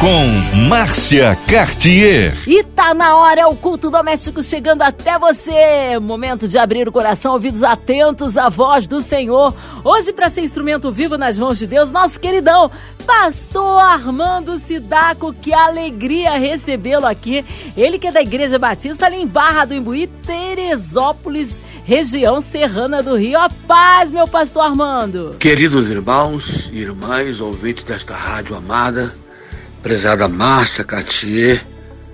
Com Márcia Cartier. E tá na hora, é o culto doméstico chegando até você. Momento de abrir o coração, ouvidos atentos à voz do Senhor. Hoje, para ser instrumento vivo nas mãos de Deus, nosso queridão, Pastor Armando Sidaco, que alegria recebê-lo aqui. Ele que é da Igreja Batista ali em Barra do Imbuí, Teresópolis, região serrana do Rio. A paz, meu pastor Armando. Queridos irmãos e irmãs, ouvintes desta rádio amada, prezada Márcia Cartier,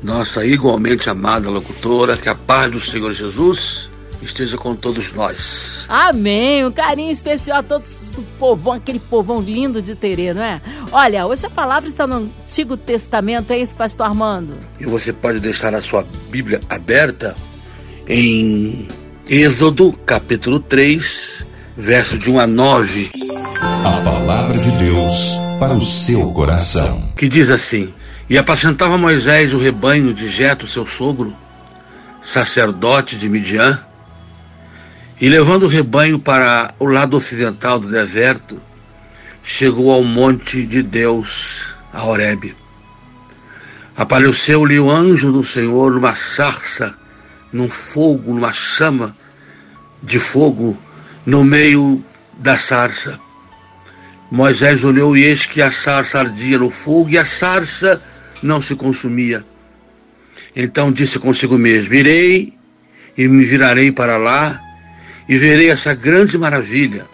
nossa igualmente amada locutora, que a paz do Senhor Jesus esteja com todos nós. Amém. Um carinho especial a todos do povão, aquele povão lindo de Terê, não é? Olha, hoje a palavra está no Antigo Testamento, é isso, pastor Armando? E você pode deixar a sua Bíblia aberta em Êxodo, capítulo 3, verso de 1 a 9. A palavra de Deus para o seu coração. Que diz assim: E apacentava Moisés o rebanho de Jeto, seu sogro, sacerdote de Midian, e levando o rebanho para o lado ocidental do deserto, chegou ao monte de Deus, a Horebe. Apareceu-lhe o anjo do Senhor numa sarça, num fogo, numa chama de fogo no meio da sarça. Moisés olhou e eis que a sarça ardia no fogo e a sarça não se consumia. Então disse consigo mesmo: Irei e me virarei para lá e verei essa grande maravilha.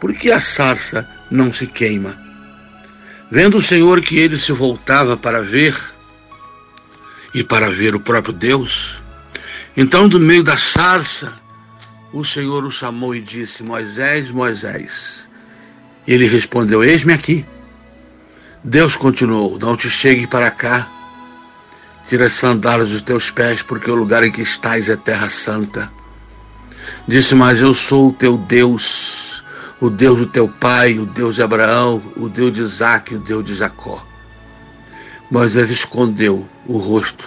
Por que a sarça não se queima? Vendo o Senhor que ele se voltava para ver e para ver o próprio Deus, então do meio da sarça o Senhor o chamou e disse: Moisés, Moisés. Ele respondeu: Eis-me aqui. Deus continuou: Não te chegue para cá. Tira as sandálias dos teus pés, porque o lugar em que estás é terra santa. Disse: Mas eu sou o teu Deus, o Deus do teu pai, o Deus de Abraão, o Deus de Isaac, o Deus de Jacó. Moisés escondeu o rosto,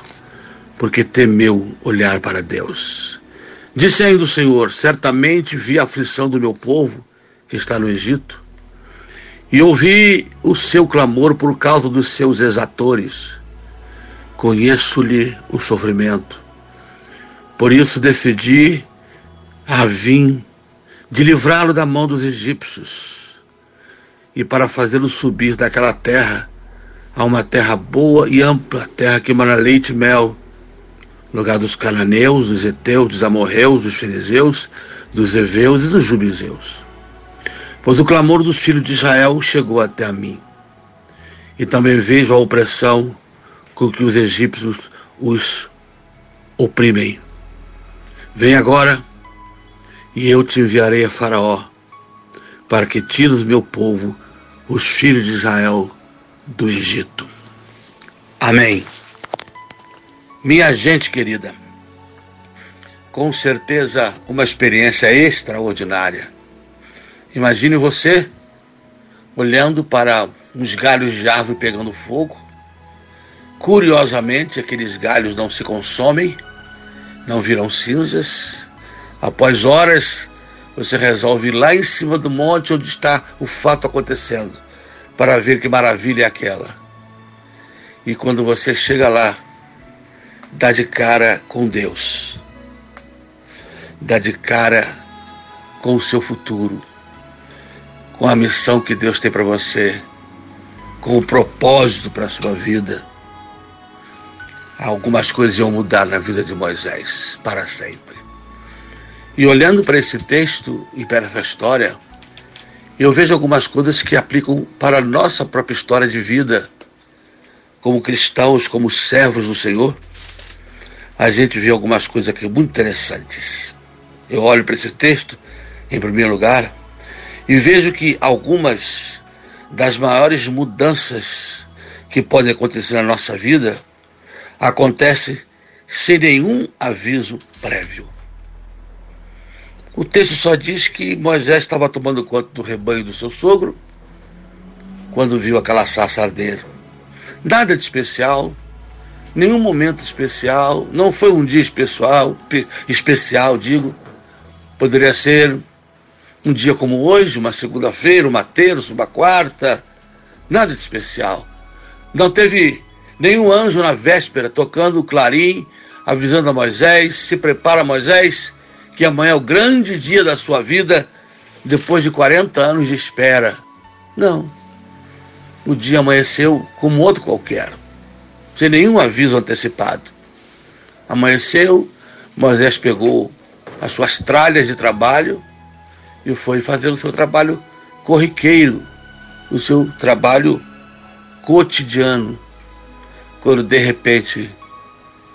porque temeu olhar para Deus. Disse ainda o Senhor: Certamente vi a aflição do meu povo que está no Egito e ouvi o seu clamor por causa dos seus exatores. Conheço-lhe o sofrimento. Por isso decidi a vim de livrá-lo da mão dos egípcios e para fazê-lo subir daquela terra a uma terra boa e ampla, terra que mana leite e mel, lugar dos cananeus, dos heteus, dos amorreus, dos fariseus, dos heveus e dos jubizeus Pois o clamor dos filhos de Israel chegou até a mim. E também vejo a opressão com que os egípcios os oprimem. Vem agora, e eu te enviarei a Faraó, para que tires meu povo, os filhos de Israel, do Egito. Amém. Minha gente querida, com certeza uma experiência extraordinária Imagine você olhando para uns galhos de árvore pegando fogo. Curiosamente, aqueles galhos não se consomem, não viram cinzas. Após horas, você resolve ir lá em cima do monte onde está o fato acontecendo, para ver que maravilha é aquela. E quando você chega lá, dá de cara com Deus, dá de cara com o seu futuro com a missão que Deus tem para você, com o propósito para a sua vida, algumas coisas iam mudar na vida de Moisés para sempre. E olhando para esse texto e para essa história, eu vejo algumas coisas que aplicam para a nossa própria história de vida, como cristãos, como servos do Senhor. A gente vê algumas coisas aqui muito interessantes. Eu olho para esse texto, em primeiro lugar, e vejo que algumas das maiores mudanças que podem acontecer na nossa vida acontecem sem nenhum aviso prévio. O texto só diz que Moisés estava tomando conta do rebanho do seu sogro quando viu aquela sarça arder. Nada de especial, nenhum momento especial, não foi um dia especial, especial, digo. Poderia ser um dia como hoje, uma segunda-feira, uma terça, uma quarta, nada de especial. Não teve nenhum anjo na véspera tocando o clarim, avisando a Moisés: se prepara, Moisés, que amanhã é o grande dia da sua vida, depois de 40 anos de espera. Não. O dia amanheceu como outro qualquer sem nenhum aviso antecipado. Amanheceu, Moisés pegou as suas tralhas de trabalho e foi fazendo o seu trabalho corriqueiro, o seu trabalho cotidiano, quando de repente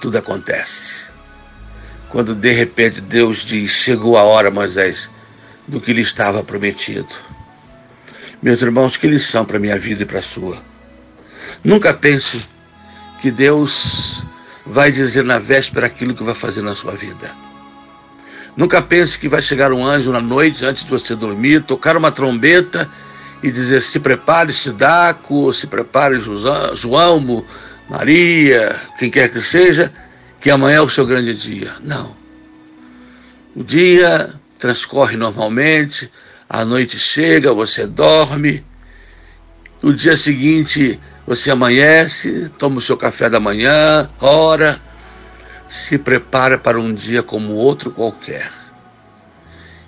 tudo acontece. Quando de repente Deus diz: Chegou a hora, Moisés, do que lhe estava prometido. Meus irmãos, que lição para minha vida e para a sua. Nunca pense que Deus vai dizer na véspera aquilo que vai fazer na sua vida. Nunca pense que vai chegar um anjo na noite antes de você dormir, tocar uma trombeta e dizer: se prepare, Sidaco, se prepare, João, Maria, quem quer que seja, que amanhã é o seu grande dia. Não. O dia transcorre normalmente, a noite chega, você dorme, no dia seguinte você amanhece, toma o seu café da manhã, ora, se prepara para um dia como outro qualquer.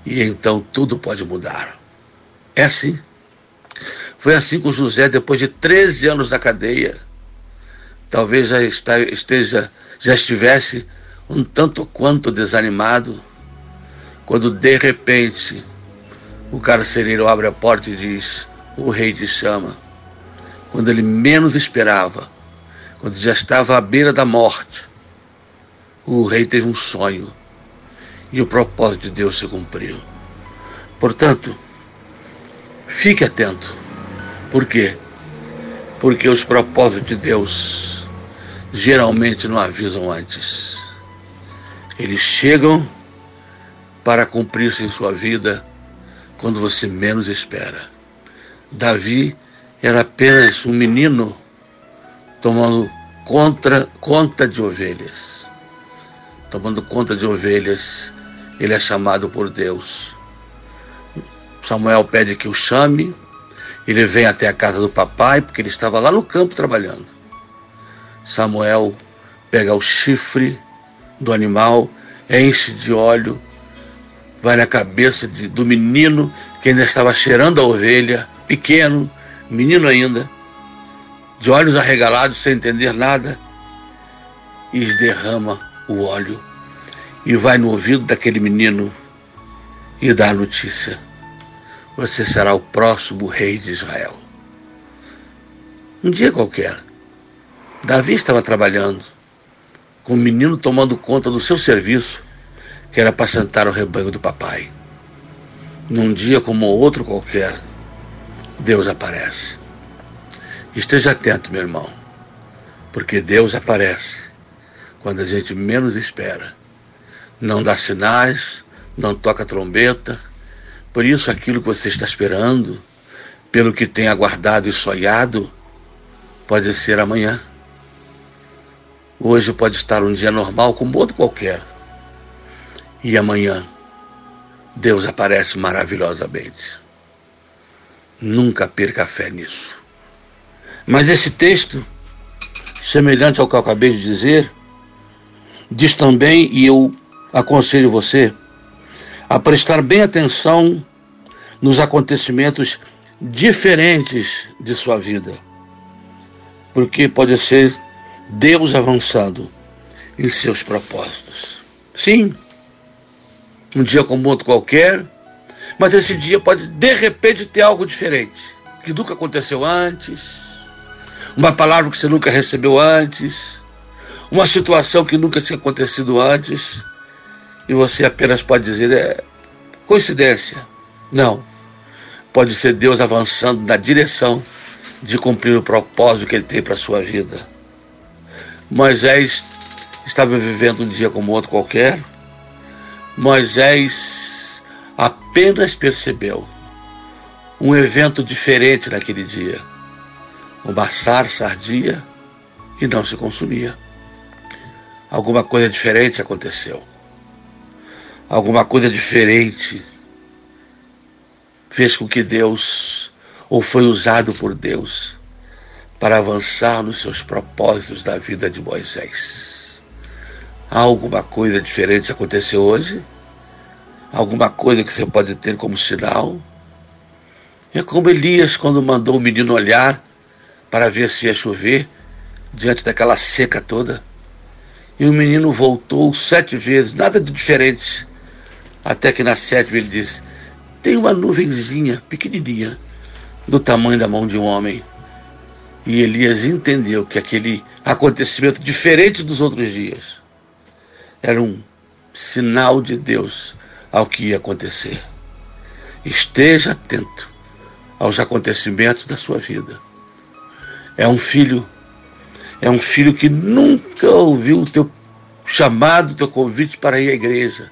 E então tudo pode mudar. É assim. Foi assim com José, depois de 13 anos na cadeia. Talvez já esteja, já estivesse um tanto quanto desanimado, quando de repente o carcereiro abre a porta e diz: O rei te chama quando ele menos esperava, quando já estava à beira da morte, o rei teve um sonho e o propósito de Deus se cumpriu. Portanto, fique atento. Por quê? Porque os propósitos de Deus geralmente não avisam antes. Eles chegam para cumprir-se em sua vida quando você menos espera. Davi era apenas um menino tomando contra, conta de ovelhas. Tomando conta de ovelhas, ele é chamado por Deus. Samuel pede que o chame, ele vem até a casa do papai, porque ele estava lá no campo trabalhando. Samuel pega o chifre do animal, enche de óleo, vai na cabeça de, do menino que ainda estava cheirando a ovelha, pequeno, menino ainda, de olhos arregalados, sem entender nada, e derrama o óleo e vai no ouvido daquele menino e dá a notícia: Você será o próximo rei de Israel. Um dia qualquer, Davi estava trabalhando, com o menino tomando conta do seu serviço, que era apacentar o rebanho do papai. Num dia como outro qualquer, Deus aparece. Esteja atento, meu irmão, porque Deus aparece quando a gente menos espera. Não dá sinais, não toca trombeta. Por isso, aquilo que você está esperando, pelo que tem aguardado e sonhado, pode ser amanhã. Hoje pode estar um dia normal como outro qualquer. E amanhã, Deus aparece maravilhosamente. Nunca perca fé nisso. Mas esse texto, semelhante ao que eu acabei de dizer, diz também, e eu aconselho você, a prestar bem atenção nos acontecimentos diferentes de sua vida. Porque pode ser Deus avançando em seus propósitos. Sim, um dia como outro qualquer, mas esse dia pode de repente ter algo diferente, que nunca aconteceu antes, uma palavra que você nunca recebeu antes, uma situação que nunca tinha acontecido antes, e você apenas pode dizer é coincidência. Não. Pode ser Deus avançando na direção de cumprir o propósito que ele tem para a sua vida. Moisés estava vivendo um dia como outro qualquer. Moisés apenas percebeu um evento diferente naquele dia. Uma sarça ardia e não se consumia. Alguma coisa diferente aconteceu. Alguma coisa diferente fez com que Deus, ou foi usado por Deus, para avançar nos seus propósitos da vida de Moisés. Alguma coisa diferente aconteceu hoje? Alguma coisa que você pode ter como sinal? É como Elias, quando mandou o menino olhar para ver se ia chover, diante daquela seca toda. E o menino voltou sete vezes, nada de diferente. Até que na sétima ele disse: Tem uma nuvenzinha pequenininha, do tamanho da mão de um homem. E Elias entendeu que aquele acontecimento, diferente dos outros dias, era um sinal de Deus ao que ia acontecer. Esteja atento aos acontecimentos da sua vida. É um filho é um filho que nunca ouviu o teu chamado, o teu convite para ir à igreja.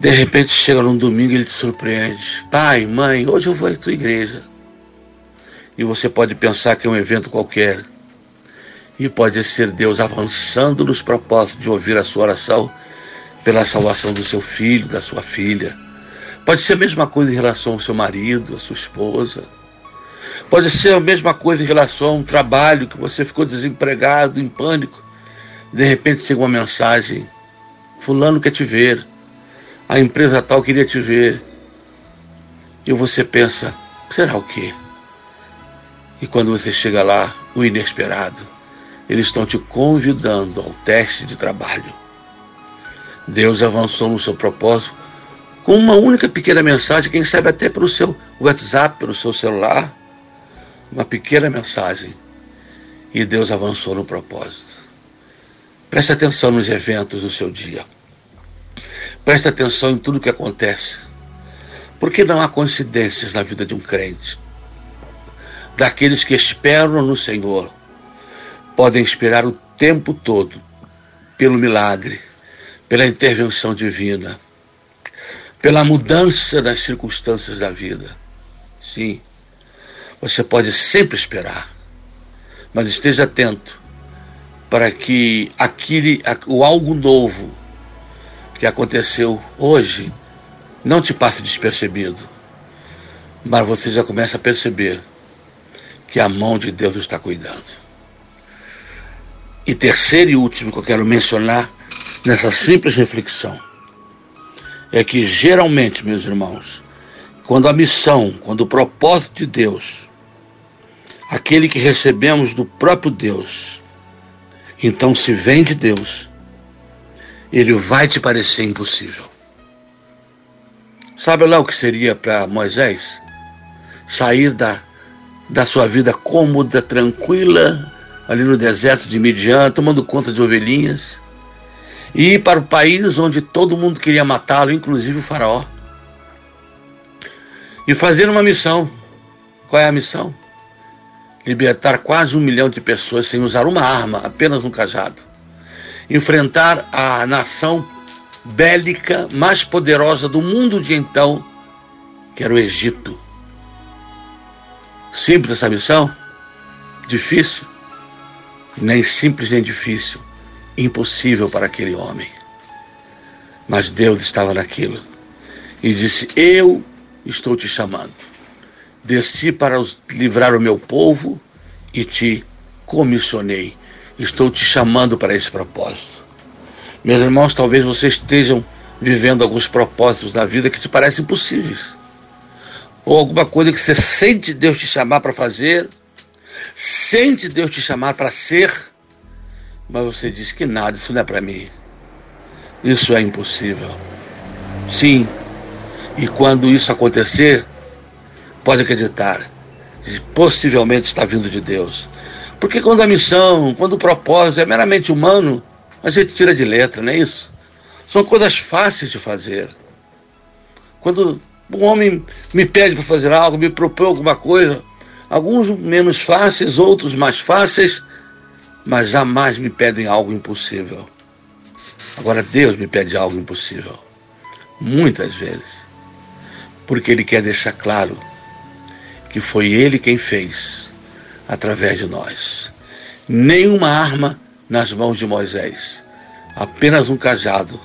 De repente chega num domingo e ele te surpreende. Pai, mãe, hoje eu vou à tua igreja. E você pode pensar que é um evento qualquer. E pode ser Deus avançando nos propósitos de ouvir a sua oração pela salvação do seu filho, da sua filha. Pode ser a mesma coisa em relação ao seu marido, à sua esposa. Pode ser a mesma coisa em relação a um trabalho que você ficou desempregado, em pânico. De repente chega uma mensagem: Fulano quer te ver, a empresa tal queria te ver. E você pensa: será o quê? E quando você chega lá, o inesperado, eles estão te convidando ao teste de trabalho. Deus avançou no seu propósito com uma única pequena mensagem, quem sabe até pelo seu WhatsApp, pelo seu celular uma pequena mensagem e Deus avançou no propósito. Preste atenção nos eventos do seu dia. Preste atenção em tudo que acontece. Porque não há coincidências na vida de um crente. Daqueles que esperam no Senhor, podem esperar o tempo todo pelo milagre, pela intervenção divina, pela mudança das circunstâncias da vida. Sim. Você pode sempre esperar, mas esteja atento para que aquele, o algo novo que aconteceu hoje não te passe despercebido, mas você já começa a perceber que a mão de Deus está cuidando. E terceiro e último que eu quero mencionar nessa simples reflexão é que geralmente, meus irmãos, quando a missão, quando o propósito de Deus aquele que recebemos do próprio Deus. Então, se vem de Deus, ele vai te parecer impossível. Sabe lá o que seria para Moisés? Sair da, da sua vida cômoda, tranquila, ali no deserto de Midian, tomando conta de ovelhinhas, e ir para o país onde todo mundo queria matá-lo, inclusive o faraó. E fazer uma missão. Qual é a missão? Libertar quase um milhão de pessoas sem usar uma arma, apenas um cajado. Enfrentar a nação bélica mais poderosa do mundo de então, que era o Egito. Simples essa missão? Difícil? Nem simples nem difícil. Impossível para aquele homem. Mas Deus estava naquilo e disse: Eu estou te chamando desci para livrar o meu povo e te comissionei. Estou te chamando para esse propósito. Meus irmãos, talvez vocês estejam vivendo alguns propósitos da vida que te parecem impossíveis. Ou alguma coisa que você sente Deus te chamar para fazer, sente Deus te chamar para ser, mas você diz que nada, isso não é para mim. Isso é impossível. Sim, e quando isso acontecer, Pode acreditar, possivelmente está vindo de Deus. Porque quando a missão, quando o propósito é meramente humano, a gente tira de letra, não é isso? São coisas fáceis de fazer. Quando um homem me pede para fazer algo, me propõe alguma coisa, alguns menos fáceis, outros mais fáceis, mas jamais me pedem algo impossível. Agora Deus me pede algo impossível. Muitas vezes. Porque Ele quer deixar claro que foi Ele quem fez através de nós. Nenhuma arma nas mãos de Moisés. Apenas um cajado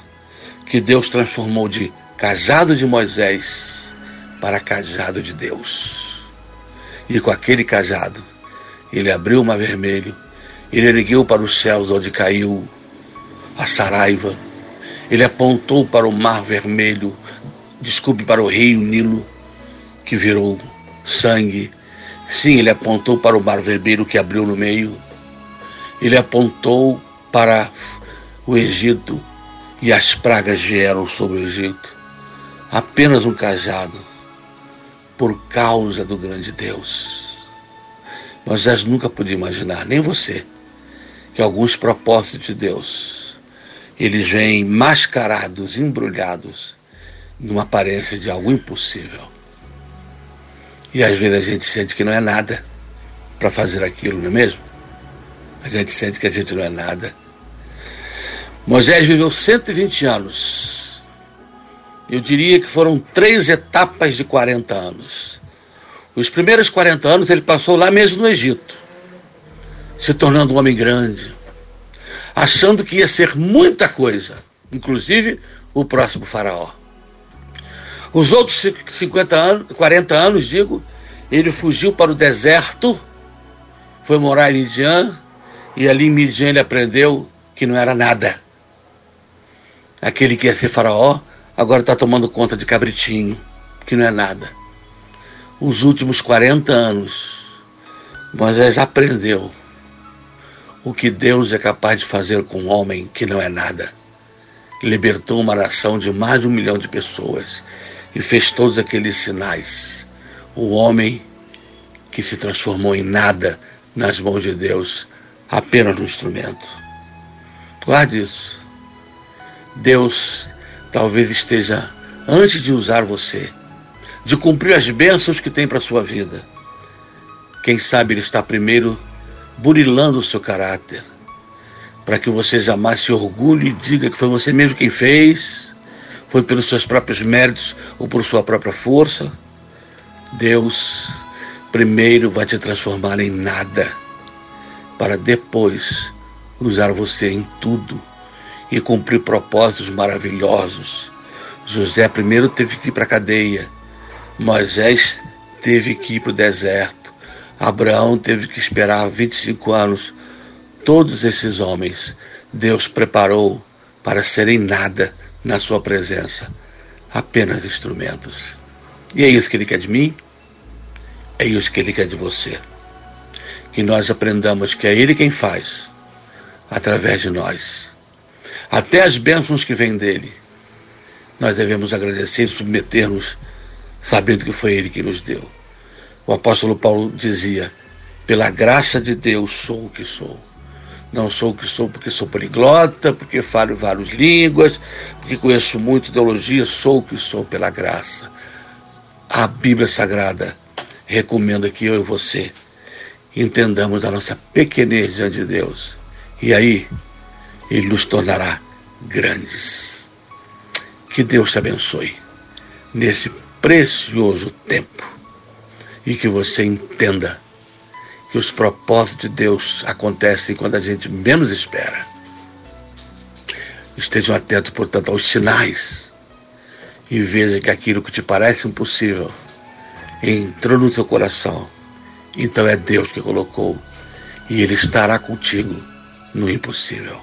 que Deus transformou de cajado de Moisés para cajado de Deus. E com aquele cajado, ele abriu o mar vermelho, ele ergueu para os céus onde caiu a Saraiva, ele apontou para o mar vermelho, desculpe, para o rio Nilo, que virou sangue. Sim, ele apontou para o mar vermelho que abriu no meio. Ele apontou para o Egito e as pragas vieram sobre o Egito. Apenas um cajado, por causa do grande Deus. Moisés nunca podia imaginar, nem você, que alguns propósitos de Deus, eles vêm mascarados, embrulhados, numa aparência de algo impossível. E às vezes a gente sente que não é nada para fazer aquilo, não é mesmo? A gente sente que a gente não é nada. Moisés viveu 120 anos. Eu diria que foram três etapas de 40 anos. Os primeiros 40 anos ele passou lá mesmo no Egito, se tornando um homem grande, achando que ia ser muita coisa, inclusive o próximo faraó. Os outros 50 anos, 40 anos, digo, ele fugiu para o deserto, foi morar em Midian, e ali em Midian ele aprendeu que não era nada. Aquele que ia ser faraó, agora está tomando conta de cabritinho, que não é nada. Os últimos 40 anos, Moisés aprendeu o que Deus é capaz de fazer com um homem que não é nada. Libertou uma nação de mais de um milhão de pessoas e fez todos aqueles sinais. O homem que se transformou em nada nas mãos de Deus, apenas um instrumento. Guarde isso. Deus talvez esteja, antes de usar você, de cumprir as bênçãos que tem para sua vida. Quem sabe Ele está primeiro burilando o seu caráter, para que você jamais se orgulhe e diga que foi você mesmo quem fez, foi pelos seus próprios méritos ou por sua própria força. Deus primeiro vai te transformar em nada, para depois usar você em tudo e cumprir propósitos maravilhosos. José primeiro teve que ir para a cadeia, Moisés teve que ir para o deserto, Abraão teve que esperar 25 anos. Todos esses homens Deus preparou para serem nada na sua presença, apenas instrumentos. E é isso que ele quer de mim, é isso que ele quer de você. Que nós aprendamos que é ele quem faz, através de nós. Até as bênçãos que vêm dele, nós devemos agradecer e submeter-nos, sabendo que foi ele que nos deu. O apóstolo Paulo dizia: pela graça de Deus sou o que sou. Não sou o que sou porque sou poliglota, porque falo várias línguas, porque conheço muito teologia, sou o que sou pela graça. A Bíblia Sagrada recomenda que eu e você entendamos a nossa pequenez diante de Deus. E aí, Ele nos tornará grandes. Que Deus te abençoe nesse precioso tempo e que você entenda que os propósitos de Deus acontecem quando a gente menos espera. Estejam atentos, portanto, aos sinais e veja que aquilo que te parece impossível entrou no teu coração. Então é Deus que colocou e Ele estará contigo no impossível.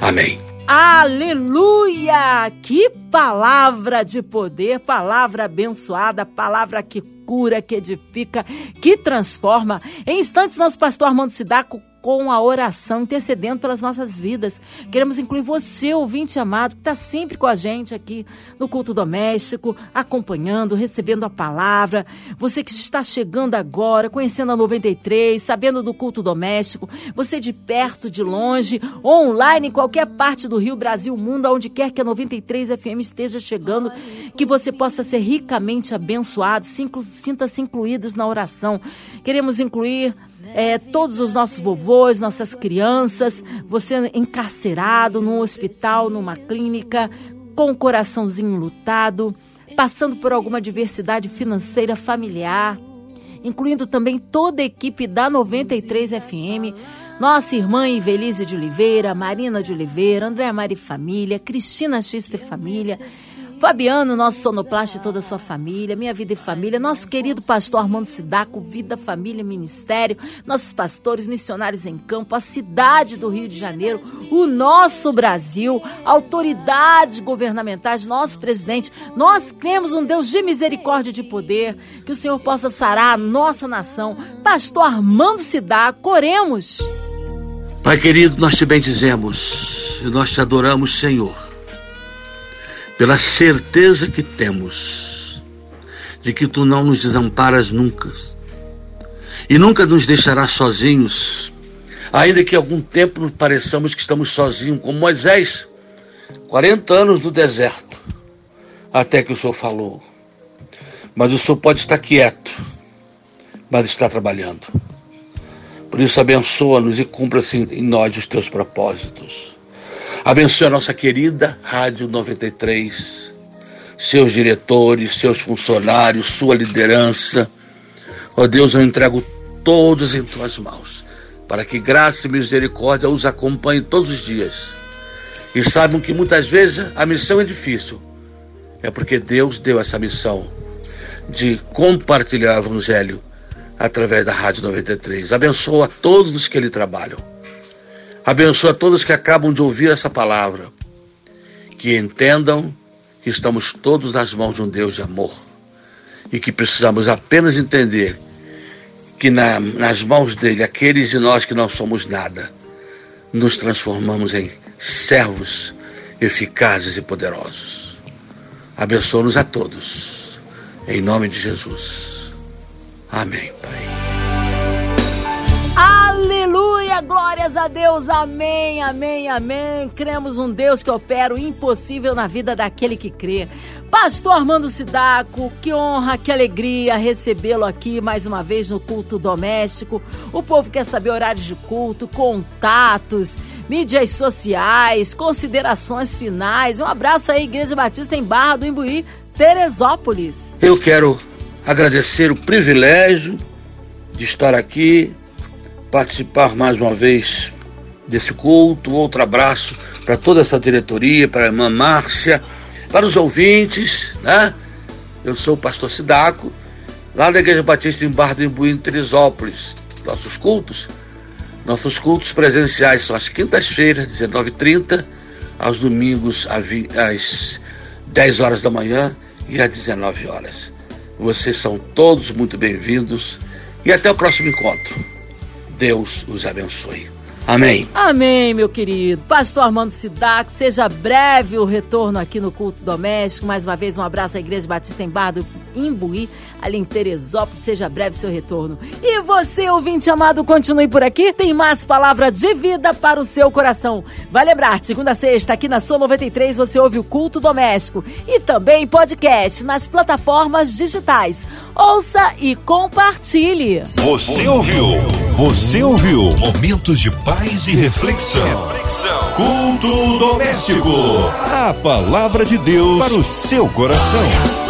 Amém. Aleluia! Que palavra de poder, palavra abençoada, palavra que cura, que edifica, que transforma. Em instantes, nosso pastor Armando Sidaco com a oração, intercedendo pelas nossas vidas. Queremos incluir você, ouvinte amado, que está sempre com a gente aqui no culto doméstico, acompanhando, recebendo a palavra. Você que está chegando agora, conhecendo a 93, sabendo do culto doméstico. Você de perto, de longe, online, em qualquer parte do Rio, Brasil, mundo, aonde quer que a 93 FM esteja chegando, que você possa ser ricamente abençoado, sinta-se incluídos na oração. Queremos incluir é, todos os nossos vovôs, nossas crianças, você encarcerado num hospital, numa clínica, com o coraçãozinho lutado, passando por alguma adversidade financeira familiar, incluindo também toda a equipe da 93 FM, nossa irmã Ivelise de Oliveira, Marina de Oliveira, Andréa Mari Família, Cristina Xister Família, Fabiano, nosso sonoplasta e toda a sua família, Minha Vida e Família, nosso querido pastor Armando Sidaco, Vida, Família, Ministério, nossos pastores, missionários em campo, a cidade do Rio de Janeiro, o nosso Brasil, autoridades governamentais, nosso presidente. Nós cremos um Deus de misericórdia e de poder, que o Senhor possa sarar a nossa nação. Pastor Armando Sidaco, oremos. Pai querido, nós te bendizemos e nós te adoramos, Senhor pela certeza que temos de que tu não nos desamparas nunca e nunca nos deixarás sozinhos, ainda que algum tempo pareçamos que estamos sozinhos, como Moisés, 40 anos no deserto, até que o Senhor falou. Mas o Senhor pode estar quieto, mas está trabalhando. Por isso, abençoa-nos e cumpra-se em nós os teus propósitos. Abençoe a nossa querida Rádio 93, seus diretores, seus funcionários, sua liderança. Ó Deus, eu entrego todos em tuas mãos, para que graça e misericórdia os acompanhem todos os dias. E saibam que muitas vezes a missão é difícil. É porque Deus deu essa missão de compartilhar o Evangelho através da Rádio 93. Abençoa todos os que ali trabalham. Abençoa todos que acabam de ouvir essa palavra, que entendam que estamos todos nas mãos de um Deus de amor e que precisamos apenas entender que na, nas mãos dele, aqueles de nós que não somos nada, nos transformamos em servos eficazes e poderosos. Abençoa-nos a todos, em nome de Jesus. Amém, Pai. Aleluia, glórias a Deus, amém, amém, amém. Cremos um Deus que opera o impossível na vida daquele que crê. Pastor Armando Sidaco, que honra, que alegria recebê-lo aqui mais uma vez no culto doméstico. O povo quer saber horários de culto, contatos, mídias sociais, considerações finais. Um abraço aí, Igreja Batista em Barra do Imbuí, Teresópolis. Eu quero agradecer o privilégio de estar aqui participar mais uma vez desse culto. Outro abraço para toda essa diretoria, para a irmã Márcia, para os ouvintes, né? Eu sou o pastor Sidaco, lá da Igreja Batista em Barra do Imbuí, em Teresópolis. Nossos cultos, nossos cultos presenciais são às quintas-feiras, 19h30, aos domingos às 10 horas da manhã e às 19 horas. Vocês são todos muito bem-vindos e até o próximo encontro. Deus os abençoe. Amém. Amém, meu querido. Pastor Armando Sidac, seja breve o retorno aqui no culto doméstico. Mais uma vez, um abraço à Igreja Batista em Barra do Imbuí, ali em Teresópolis. Seja breve seu retorno. E você, ouvinte amado, continue por aqui. Tem mais palavra de vida para o seu coração. Vai lembrar, segunda a sexta, aqui na Sua 93, você ouve o culto doméstico e também podcast nas plataformas digitais. Ouça e compartilhe. Você ouviu? Você ouviu? Momentos de paz e reflexão. reflexão. Culto doméstico. A palavra de Deus para o seu coração.